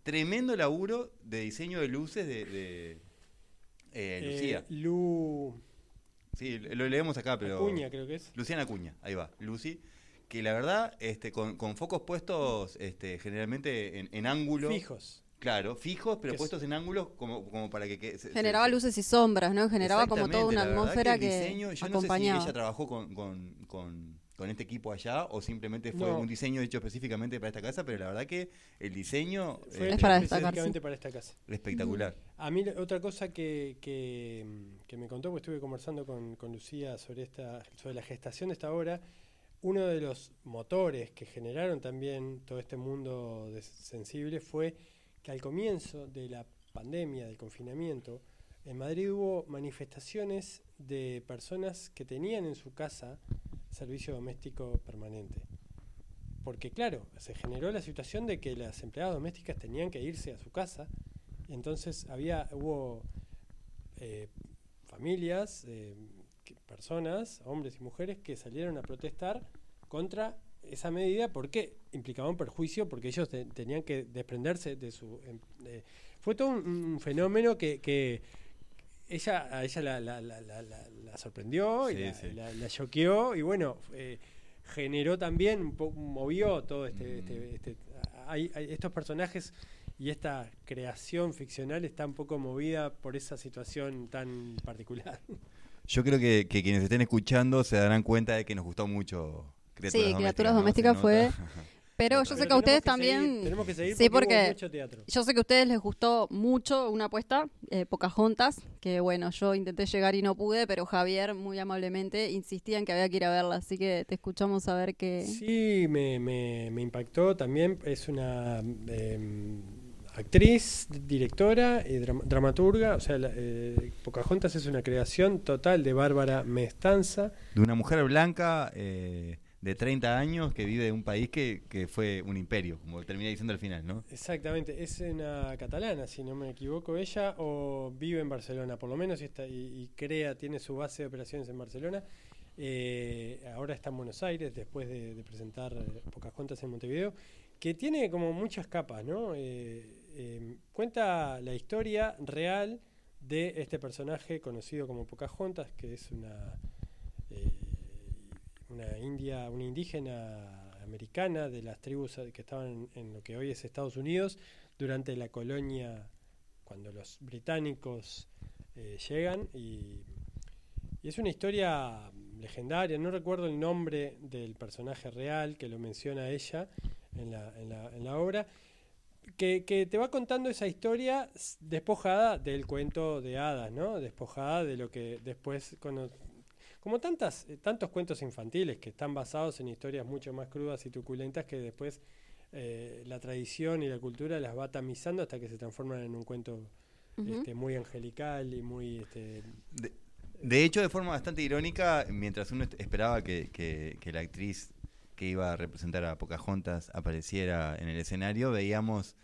tremendo laburo de diseño de luces de. de eh, Lucía. Eh, Lu Sí, lo leemos acá, pero. Acuña, creo que es. Luciana Acuña, ahí va, Lucy. Que la verdad, este, con, con focos puestos este, generalmente en, en ángulo. Fijos. Claro, fijos, pero Que es- puestos en ángulos como, como para que. que se- generaba se- luces y sombras, ¿no? Generaba como toda una atmósfera el que, diseño, yo acompañaba. no sé si ella trabajó con, con, con, con este equipo allá o simplemente fue No. un diseño hecho específicamente para esta casa, pero la verdad que el diseño Fue eh, Es para específicamente para esta casa. espectacular. A mí otra cosa que, que, que me contó, porque estuve conversando con, con Lucía sobre, esta, sobre la gestación de esta obra, uno de los motores que generaron también todo este mundo de sensible fue que al comienzo de la pandemia, del confinamiento, en Madrid hubo manifestaciones de personas que tenían en su casa servicio doméstico permanente. Porque claro, se generó la situación de que las empleadas domésticas tenían que irse a su casa entonces había, hubo eh, familias, eh, personas, hombres y mujeres, que salieron a protestar contra esa medida porque implicaba un perjuicio, porque ellos te- tenían que desprenderse de su... em, fue todo un, un fenómeno que, que ella, a ella la, la- la- la- la- la sorprendió y Sí, la, sí. la- la choqueó y bueno, eh, generó también, un poco, movió todo este... Mm. este- este- hay- hay estos personajes y esta creación ficcional está un poco movida por esa situación tan particular. Yo creo que, que quienes estén escuchando se darán cuenta de que nos gustó mucho Criaturas Sí, Domésticas. Criaturas Domésticas fue. Pero yo sé que a ustedes seguir, también... tenemos que seguir Sí, porque, mucho teatro. Yo sé que a ustedes les gustó mucho una apuesta, eh, Pocahontas, que bueno, yo intenté llegar y no pude, pero Javier muy amablemente insistía en que había que ir a verla, así que te escuchamos a ver qué... Sí, me, me, me impactó también. Es una eh, actriz, directora y dram- dramaturga. O sea, la, eh, Pocahontas es una creación total de Bárbara Mestanza. De una mujer blanca eh, de 30 años que vive en un país que, que fue un imperio, como termina diciendo al final, ¿no? Exactamente, es una catalana, si no me equivoco, ella, o vive en Barcelona, por lo menos, y, crea, tiene su base de operaciones en Barcelona. Eh, ahora está en Buenos Aires, después de, presentar eh, Pocahontas en Montevideo, que tiene como muchas capas, ¿no? Eh, eh, cuenta la historia real de este personaje conocido como Pocahontas, que es una, una india, una indígena americana de las tribus que estaban en, lo que hoy es Estados Unidos durante la colonia cuando los británicos eh, llegan y, y es una historia legendaria, no recuerdo el nombre del personaje real que lo menciona ella en la, en la, en la obra, que, que te va contando esa historia despojada del cuento de hadas, ¿no? Despojada de lo que después, cono- como tantas, eh, tantos cuentos infantiles que están basados en historias mucho más crudas y truculentas que después eh, la tradición y la cultura las va tamizando hasta que se transforman en un cuento este, muy angelical y muy... Este, De, de hecho, de forma bastante irónica, mientras uno esperaba que, que- que la actriz que iba a representar a Pocahontas apareciera en el escenario, veíamos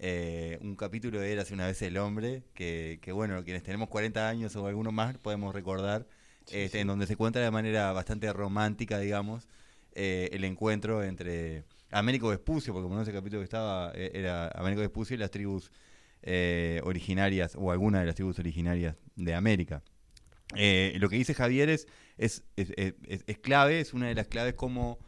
eh, un capítulo de Érase una vez el hombre, que, que, bueno, quienes tenemos 40 años o alguno más podemos recordar, Sí, este, sí. en donde se cuenta de manera bastante romántica, digamos, eh, el encuentro entre Américo Vespucio, porque como no ese capítulo que estaba, eh, era Américo Vespucio y las tribus eh, originarias, o alguna de las tribus originarias de América. Eh, lo que dice Javier es, es, es, es- es- es clave, es una de las claves como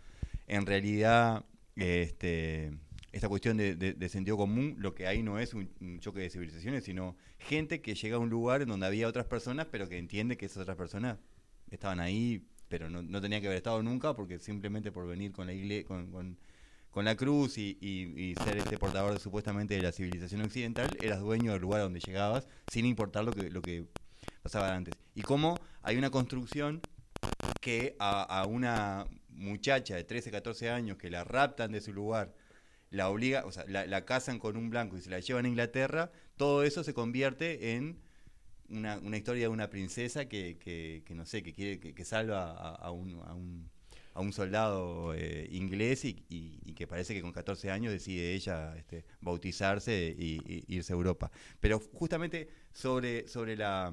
en realidad este, esta cuestión de, sentido común, lo que hay no es un, choque de civilizaciones, sino gente que llega a un lugar en donde había otras personas, pero que entiende que esas otras personas estaban ahí, pero no, no tenían que haber estado nunca, porque simplemente por venir con la igle con, con- la cruz y, y- ser este portador supuestamente de la civilización occidental, eras dueño del lugar donde llegabas, sin importar lo que, lo que pasaba antes. Y cómo hay una construcción que a, a una muchacha de 13, 14 años que la raptan de su lugar, la obliga, o sea, la, casan con un blanco y se la llevan a Inglaterra, todo eso se convierte en una, una historia de una princesa que, que, no sé, que quiere que, que salva a, un, a un a un soldado eh, inglés y, que parece que con 14 años decide ella este, bautizarse y, y irse a Europa. Pero justamente sobre, sobre la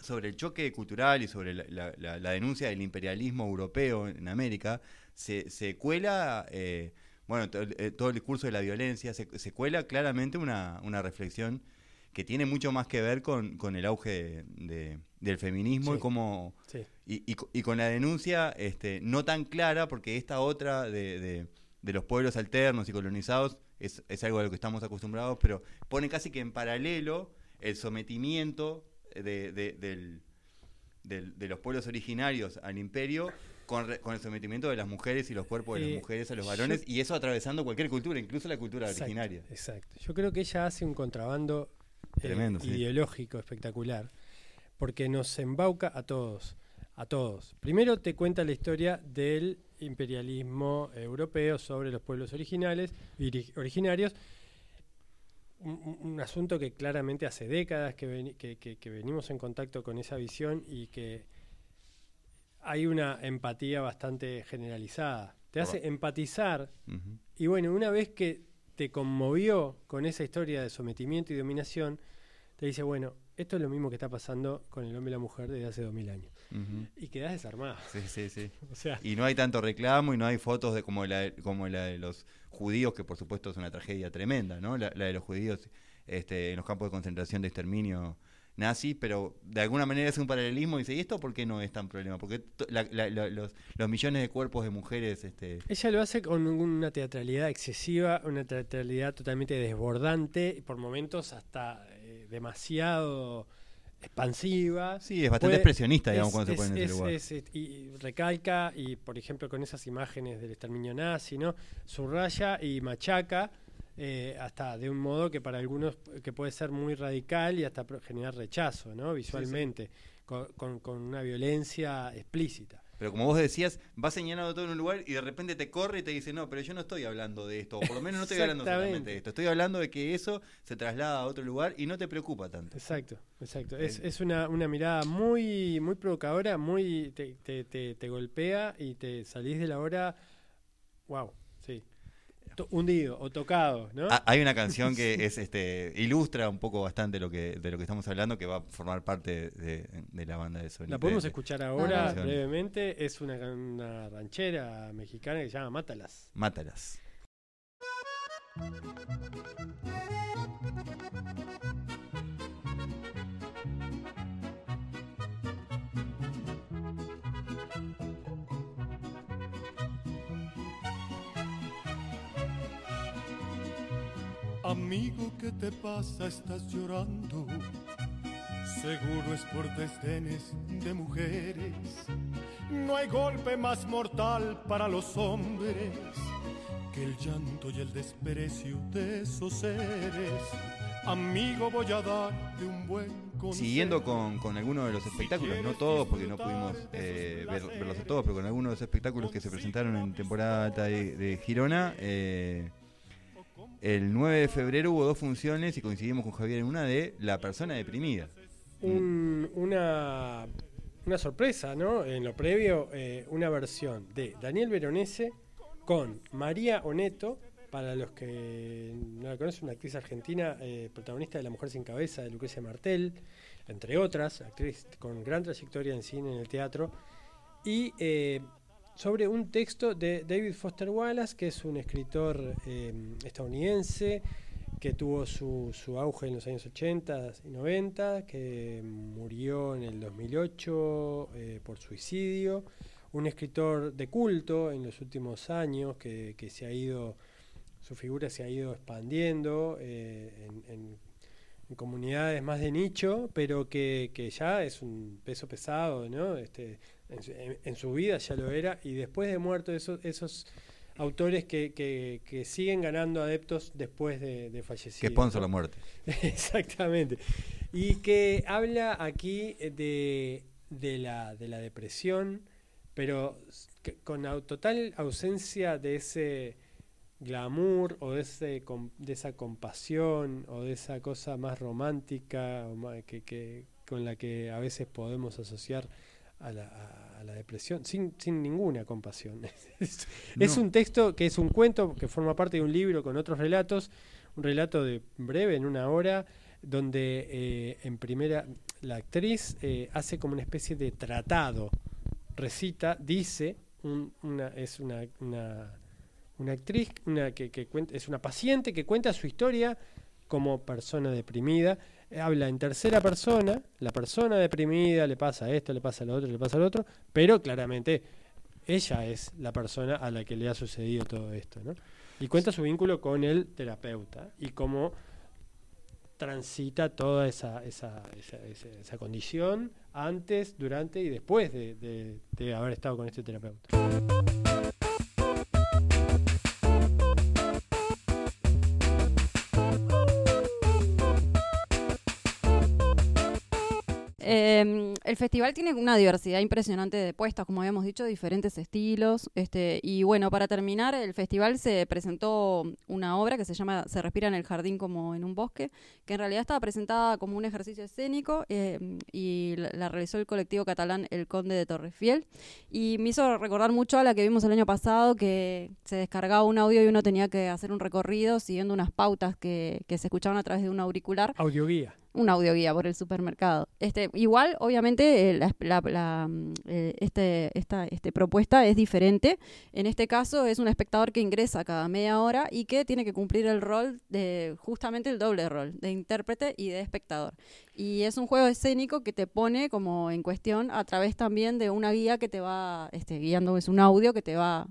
sobre el choque cultural y sobre la, la- denuncia del imperialismo europeo en América, se, se cuela, eh, bueno, to- eh, todo el discurso de la violencia, se, se cuela claramente una, una reflexión que tiene mucho más que ver con, con el auge de- del feminismo Sí. y cómo sí. y, y co- y con la denuncia este, no tan clara, porque esta otra de, de- de los pueblos alternos y colonizados es, es algo a lo que estamos acostumbrados, pero pone casi que en paralelo el sometimiento de, de- del- del- de los pueblos originarios al imperio con, re- con el sometimiento de las mujeres y los cuerpos de Eh, las mujeres a los yo- varones, y eso atravesando cualquier cultura, incluso la cultura Exacto, originaria. Exacto. Yo creo que ella hace un contrabando eh, Tremendo, sí. ideológico espectacular, porque nos embauca a todos, a todos. Primero te cuenta la historia del imperialismo europeo sobre los pueblos originales, originarios, un, un- un asunto que claramente hace décadas que, que- que venimos en contacto con esa visión y que hay una empatía bastante generalizada. Te hace empatizar y bueno, una vez que te conmovió con esa historia de sometimiento y dominación, te dice, bueno, esto es lo mismo que está pasando con el hombre y la mujer desde hace dos mil años. Ujú. Y quedás desarmado. Sí, sí, sí. O sea, Y no hay tanto reclamo y no hay fotos de como la, como la de los judíos, que por supuesto es una tragedia tremenda, ¿no? La, la de los judíos este, en los campos de concentración de exterminio nazi, pero de alguna manera es un paralelismo y dice, ¿y esto por qué no es tan problema? Porque la- la- la- los, los millones de cuerpos de mujeres... Este, ella lo hace con una teatralidad excesiva, una teatralidad totalmente desbordante, y por momentos hasta eh, demasiado expansiva. Sí, es bastante Puede- expresionista, digamos, es- cuando se pone en ese es- lugar. es- y recalca, y por ejemplo con esas imágenes del exterminio nazi, ¿no? Subraya y machaca eh, hasta de un modo que para algunos que puede ser muy radical y hasta generar rechazo, ¿no? Visualmente, Con, con- con una violencia explícita. Pero como vos decías, va señalando todo en un lugar y de repente te corre y te dice, no, pero yo no estoy hablando de esto, o por lo menos no estoy hablando solamente de esto, estoy hablando de que eso se traslada a otro lugar y no te preocupa tanto. Exacto, exacto. Es, es una, una mirada muy, muy provocadora, muy te, te, te, te golpea y te salís de la hora, wow, hundido o tocado, ¿no? Ah, hay una canción que es este ilustra un poco bastante lo que de lo que estamos hablando que va a formar parte de, de la banda de Sony. La podemos de- escuchar ahora brevemente. Es una, una ranchera mexicana que se llama Mátalas. Mátalas. Amigo, ¿qué te pasa? Estás llorando. Seguro es por desdenes de mujeres. No hay golpe más mortal para los hombres que el llanto y el desprecio de esos seres. Amigo, voy a darte un buen consejo. Siguiendo con, con algunos de los espectáculos, no todos porque no pudimos eh, ver- verlos a todos, pero con algunos de los espectáculos que se presentaron en temporada de Girona, eh, el 9 de febrero hubo dos funciones y coincidimos con Javier en una de La persona deprimida. Un- una, sorpresa, ¿no? En lo previo, eh, una versión de Daniel Veronese con María Oneto. Para los que no la conocen, una actriz argentina, eh, protagonista de La Mujer Sin Cabeza, de Lucrecia Martel, entre otras, actriz con gran trayectoria en cine, en el teatro. Y eh, sobre un texto de David Foster Wallace, que es un escritor eh, estadounidense que tuvo su, su auge en los años 80 y 90, que murió en el 2008 eh, por suicidio. Un escritor de culto en los últimos años que, que se ha ido, su figura se ha ido expandiendo eh, en, en- en comunidades más de nicho, pero que, que ya es un peso pesado, ¿no? Este, en, su- en- en su vida ya lo era, y después de muerto esos, esos autores que, que- que siguen ganando adeptos después de, de fallecidos. Que sponsor la muerte. Exactamente. Y que habla aquí eh, de, de, la, de la depresión, pero con total ausencia de ese glamour o de, ese, de esa compasión o de esa cosa más romántica que, que- con la que a veces podemos asociar a la, a- a la depresión, sin, sin ninguna compasión. es, un texto que es un cuento que forma parte de un libro con otros relatos, un relato de breve, en una hora, donde eh, en primera la actriz eh, hace como una especie de tratado, recita, dice, un- una, es una, una, una actriz una que, que cuenta, es una paciente que cuenta su historia como persona deprimida, eh, habla en tercera persona, la persona deprimida le pasa esto, le pasa lo otro, le pasa lo otro, pero claramente ella es la persona a la que le ha sucedido todo esto. Y cuenta su vínculo con el terapeuta y cómo transita toda esa, esa, esa, esa- condición antes, durante y después de, de- de haber estado con este terapeuta. Eh, el festival tiene una diversidad impresionante de puestas, como habíamos dicho, diferentes estilos. Este, y bueno, para terminar, el festival se presentó una obra que se llama Se respira en el jardín como en un bosque, que en realidad estaba presentada como un ejercicio escénico eh, y la, realizó el colectivo catalán El Conde de Torrefiel. Y me hizo recordar mucho a la que vimos el año pasado, que se descargaba un audio y uno tenía que hacer un recorrido siguiendo unas pautas que, que se escuchaban a través de un auricular Audioguía. Un audioguía por el supermercado. Este, igual, obviamente, eh, la, la- la, mm, eh, este, esta este propuesta es diferente. En este caso, es un espectador que ingresa cada media hora y que tiene que cumplir el rol de justamente el doble rol de intérprete y de espectador. Y es un juego escénico que te pone como en cuestión a través también de una guía que te va este, guiando, es un audio que te va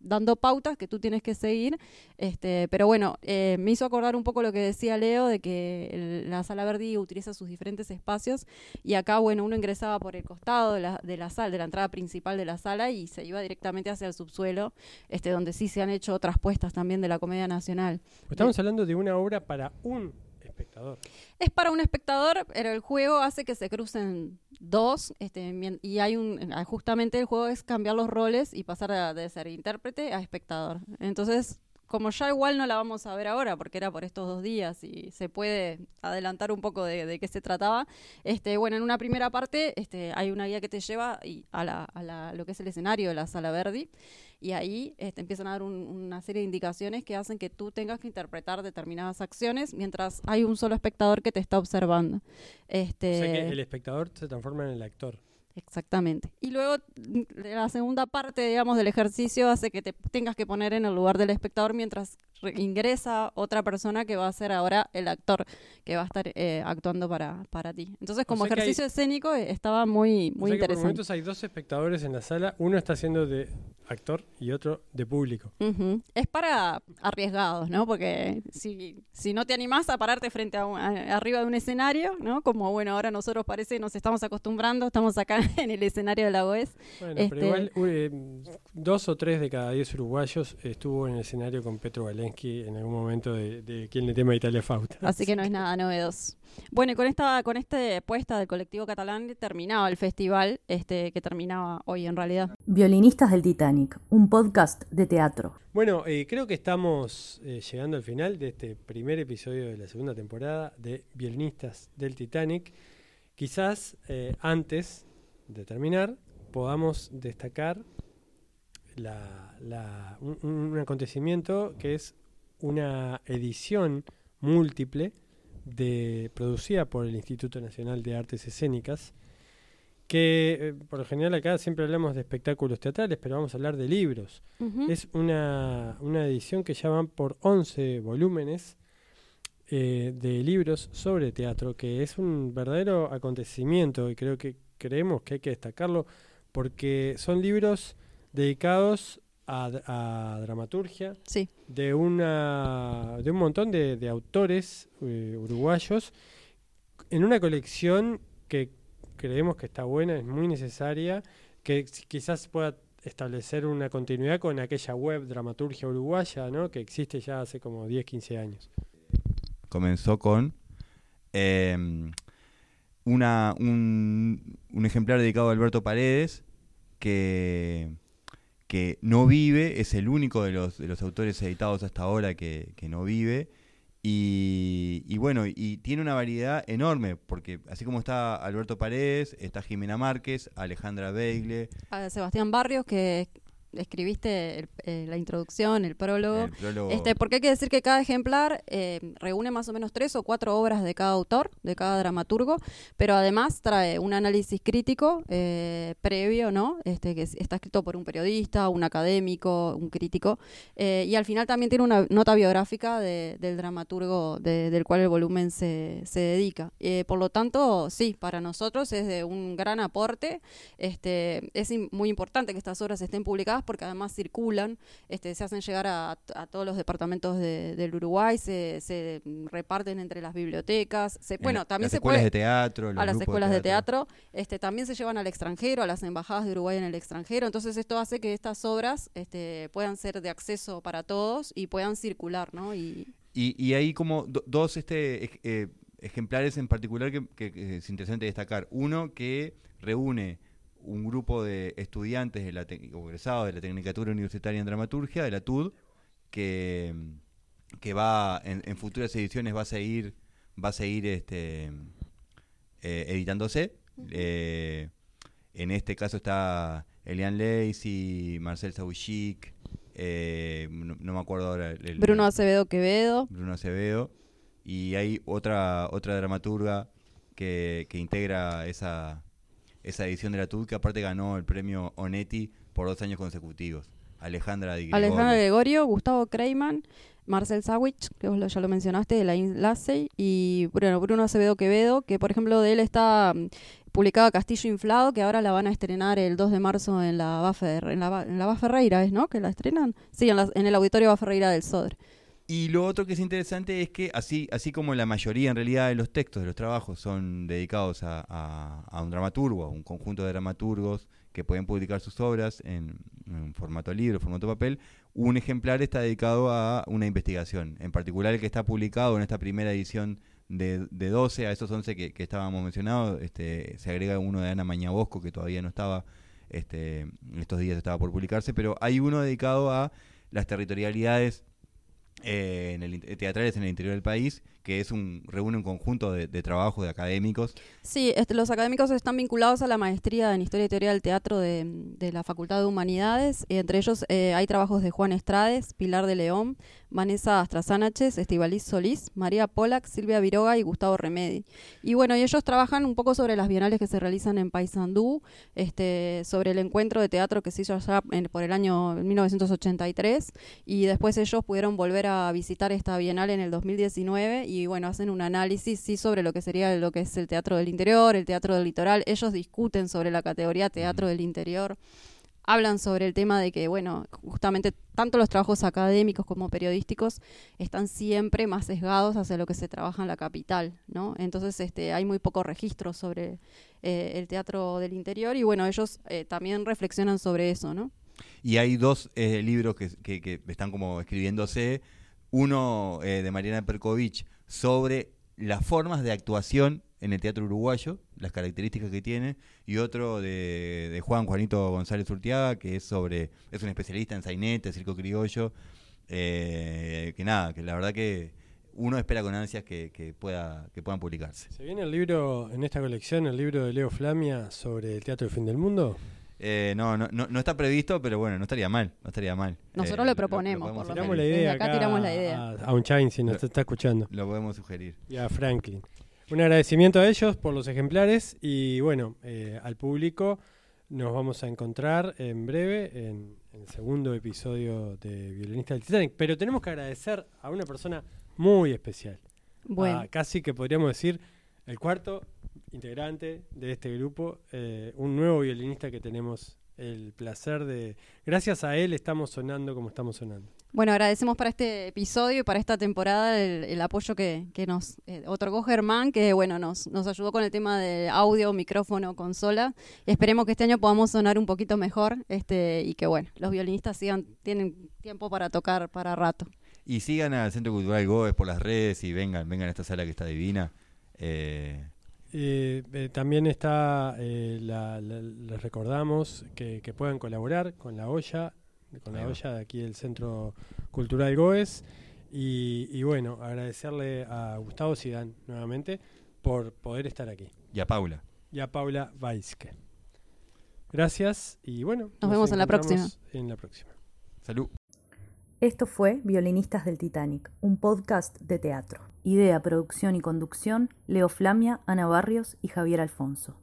dando pautas que tú tienes que seguir. Este, pero bueno, eh, me hizo acordar un poco lo que decía Leo de que el- la sala Verdi utiliza sus diferentes espacios y acá, bueno, uno ingresaba por el costado de la, de la sala, de la entrada principal de la sala y se iba directamente hacia el subsuelo, este, donde sí se han hecho otras puestas también de la Comedia Nacional. Estamos hablando de una obra para un Es para un espectador, pero el juego hace que se crucen dos, este, y hay un, justamente el juego es cambiar los roles y pasar de ser intérprete a espectador. Entonces, como ya igual no la vamos a ver ahora, porque era por estos dos días y se puede adelantar un poco de, de qué se trataba, este, bueno, en una primera parte este, hay una guía que te lleva y a, la, a la- lo que es el escenario de la sala Verdi, y ahí este, empiezan a dar un- una serie de indicaciones que hacen que tú tengas que interpretar determinadas acciones mientras hay un solo espectador que te está observando. Este, O sea que el espectador se transforma en el actor. Exactamente. Y luego mm, la segunda parte, digamos, del ejercicio hace que te tengas que poner en el lugar del espectador mientras ingresa otra persona que va a ser ahora el actor que va a estar eh, actuando para, para ti. Entonces, como sea ejercicio escénico eh, estaba muy, O muy sea que por interesante. momentos hay dos espectadores en la sala, uno está haciendo de actor y otro de público. Es para arriesgados, ¿no? Porque si, si no te animás a pararte frente a, un- a- arriba de un escenario, ¿no? Como bueno, ahora nosotros parece nos estamos acostumbrando, estamos acá en el escenario de la OES. Bueno, Este- pero igual eh, dos o tres de cada diez uruguayos estuvo en el escenario con Petro Valensky en algún momento de, de quien le tema Italia Fausta. Así que no es nada novedoso. Bueno, y con esta, con esta puesta del colectivo catalán terminaba el festival, este, que terminaba hoy en realidad. Violinistas del Titanic, un podcast de teatro. Bueno, eh, creo que estamos eh, llegando al final de este primer episodio de la segunda temporada de Violinistas del Titanic. Quizás eh, antes de terminar podamos destacar la- la- un, un acontecimiento que es una edición múltiple de, producida por el Instituto Nacional de Artes Escénicas, que eh, por lo general acá siempre hablamos de espectáculos teatrales, pero vamos a hablar de libros. Es una, una edición que ya van por 11 volúmenes eh, de libros sobre teatro, que es un verdadero acontecimiento y creo que creemos que hay que destacarlo porque son libros dedicados a, dramaturgia Sí, de una de un montón de, de autores eh, uruguayos en una colección que creemos que está buena, es muy necesaria, que quizás pueda establecer una continuidad con aquella web dramaturgia uruguaya, ¿no? que existe ya hace como 10, 15 años. comenzó con eh, una, un, un ejemplar dedicado a Alberto Paredes, que, que no vive, es el único de los, de los autores editados hasta ahora que, que no vive. Y, y bueno, y tiene una variedad enorme, porque así como está Alberto Paredes, está Jimena Márquez, Alejandra Beigle, a Sebastián Barrios, que escribiste el- eh, la introducción, el prólogo. el prólogo. Este, porque hay que decir que cada ejemplar eh, reúne más o menos tres o cuatro obras de cada autor, de cada dramaturgo, pero además trae un análisis crítico eh, previo, ¿no? Este, que es- está escrito por un periodista, un académico, un crítico, eh, y al final también tiene una nota biográfica de- del dramaturgo de- del cual el volumen se, se dedica. Eh, por lo tanto, sí, para nosotros es de un gran aporte. Este, es muy importante que estas obras estén publicadas porque además circulan, este, se hacen llegar a, a todos los departamentos de- del Uruguay, se, se reparten entre las bibliotecas, se, bueno, también las se escuelas puede de teatro, los a las escuelas de teatro, este, también se llevan al extranjero, a las embajadas de Uruguay en el extranjero, entonces esto hace que estas obras este, puedan ser de acceso para todos y puedan circular, ¿no? Y, Y, y hay como do- dos este, eh, ejemplares en particular que, que- que es interesante destacar. Uno que reúne un grupo de estudiantes de la o egresados de la Tecnicatura Universitaria en Dramaturgia, de la TUD, que, que va en, en futuras ediciones va a seguir, va a seguir este, eh, editándose. Eh, en este caso está Elian Lacey, Marcel Sawichik, eh, no, no me acuerdo ahora. el- el- Bruno Acevedo Quevedo, Bruno Acevedo. Y hay otra, otra dramaturga que, que integra esa, esa edición de la TUD, que aparte ganó el premio Onetti por dos años consecutivos. Alejandra Di Gregorio. Alejandro Gregorio, Gustavo Kreiman, Marcel Sawich, que vos lo- ya lo mencionaste, de la Lassey, y Bruno, Bruno Acevedo Quevedo, que por ejemplo de él está mm, publicaba Castillo Inflado, que ahora la van a estrenar el 2 de marzo en la Bafer, en la, en la Baferreira, ¿es, no? Que la estrenan. Sí, en, la- en el auditorio Baferreira del Sodre. Y lo otro que es interesante es que así, así como la mayoría en realidad de los textos, de los trabajos, son dedicados a, un dramaturgo, a un conjunto de dramaturgos que pueden publicar sus obras en, en formato libro, formato papel, un ejemplar está dedicado a una investigación. En particular el que está publicado en esta primera edición de, de 12, a esos 11 que, estábamos mencionados, este, se agrega uno de Ana Mañabosco que todavía no estaba, este, estos días estaba por publicarse, pero hay uno dedicado a las territorialidades eh, en el, teatrales en el interior del país, que es un reúne un conjunto de, de trabajos de académicos. Sí, este, los académicos están vinculados a la maestría en Historia y Teoría del Teatro de, la Facultad de Humanidades. Y entre ellos eh, hay trabajos de Juan Estrades, Pilar de León, Vanessa Astrazánaches, Estibaliz Solís, María Polak, Silvia Viroga y Gustavo Remedi. Y bueno, ellos trabajan un poco sobre las bienales que se realizan en Paysandú, este, sobre el encuentro de teatro que se hizo allá por el año 1983 y después ellos pudieron volver a visitar esta bienal en el 2019 y bueno, hacen un análisis sí sobre lo que sería lo que es el teatro del interior, el teatro del litoral, ellos discuten sobre la categoría teatro del interior. Hablan sobre el tema de que, bueno, justamente tanto los trabajos académicos como periodísticos están siempre más sesgados hacia lo que se trabaja en la capital, ¿no? Entonces, este, hay muy poco registro sobre eh, el teatro del interior y, bueno, ellos eh, también reflexionan sobre eso, ¿no? Y hay dos eh, libros que, que- que están como escribiéndose. Uno eh, de Mariana Perkovich sobre las formas de actuación en el teatro uruguayo, las características que tiene, y otro de, Juan Juanito González Urtiaga, que es sobre, es un especialista en sainete, circo criollo, eh, que nada, que la verdad que uno espera con ansias que, que pueda, que puedan publicarse. ¿Se viene el libro, en esta colección, el libro de Leo Flamia sobre el teatro del fin del mundo? Eh, no, no, no, no está previsto, pero bueno, no estaría mal, no estaría mal. Nosotros Eh, lo proponemos, por lo Tiramos menos. la idea acá acá tiramos la idea. A, a Unchain, si nos Lo- está escuchando. Lo podemos sugerir. Y a Franklin. Un agradecimiento a ellos por los ejemplares y bueno, eh, al público nos vamos a encontrar en breve en, en el segundo episodio de Violinista del Titanic. Pero tenemos que agradecer a una persona muy especial. Bueno, a casi que podríamos decir el cuarto integrante de este grupo, eh, un nuevo violinista que tenemos el placer de... Gracias a él estamos sonando como estamos sonando. Bueno, agradecemos para este episodio y para esta temporada el, el apoyo que, que nos eh, otorgó Germán, que bueno, nos, nos ayudó con el tema de audio, micrófono, consola. Esperemos que este año podamos sonar un poquito mejor este, y que bueno, los violinistas sigan, tienen tiempo para tocar para rato. Y sigan al Centro Cultural Goes por las redes y vengan, vengan a esta sala que está divina. Eh, Eh, eh, también está, eh, la- la- les recordamos que, que puedan colaborar con la olla, con la va. olla de aquí del Centro Cultural Goes. Y, y bueno, agradecerle a Gustavo Sidán nuevamente por poder estar aquí. y a Paula. Y a Paula Weiske. Gracias y bueno. Nos vemos en la encontramos En la próxima. Salud. Esto fue Violinistas del Titanic, un podcast de teatro. Idea, producción y conducción, Leo Flamia, Ana Barrios y Javier Alfonso.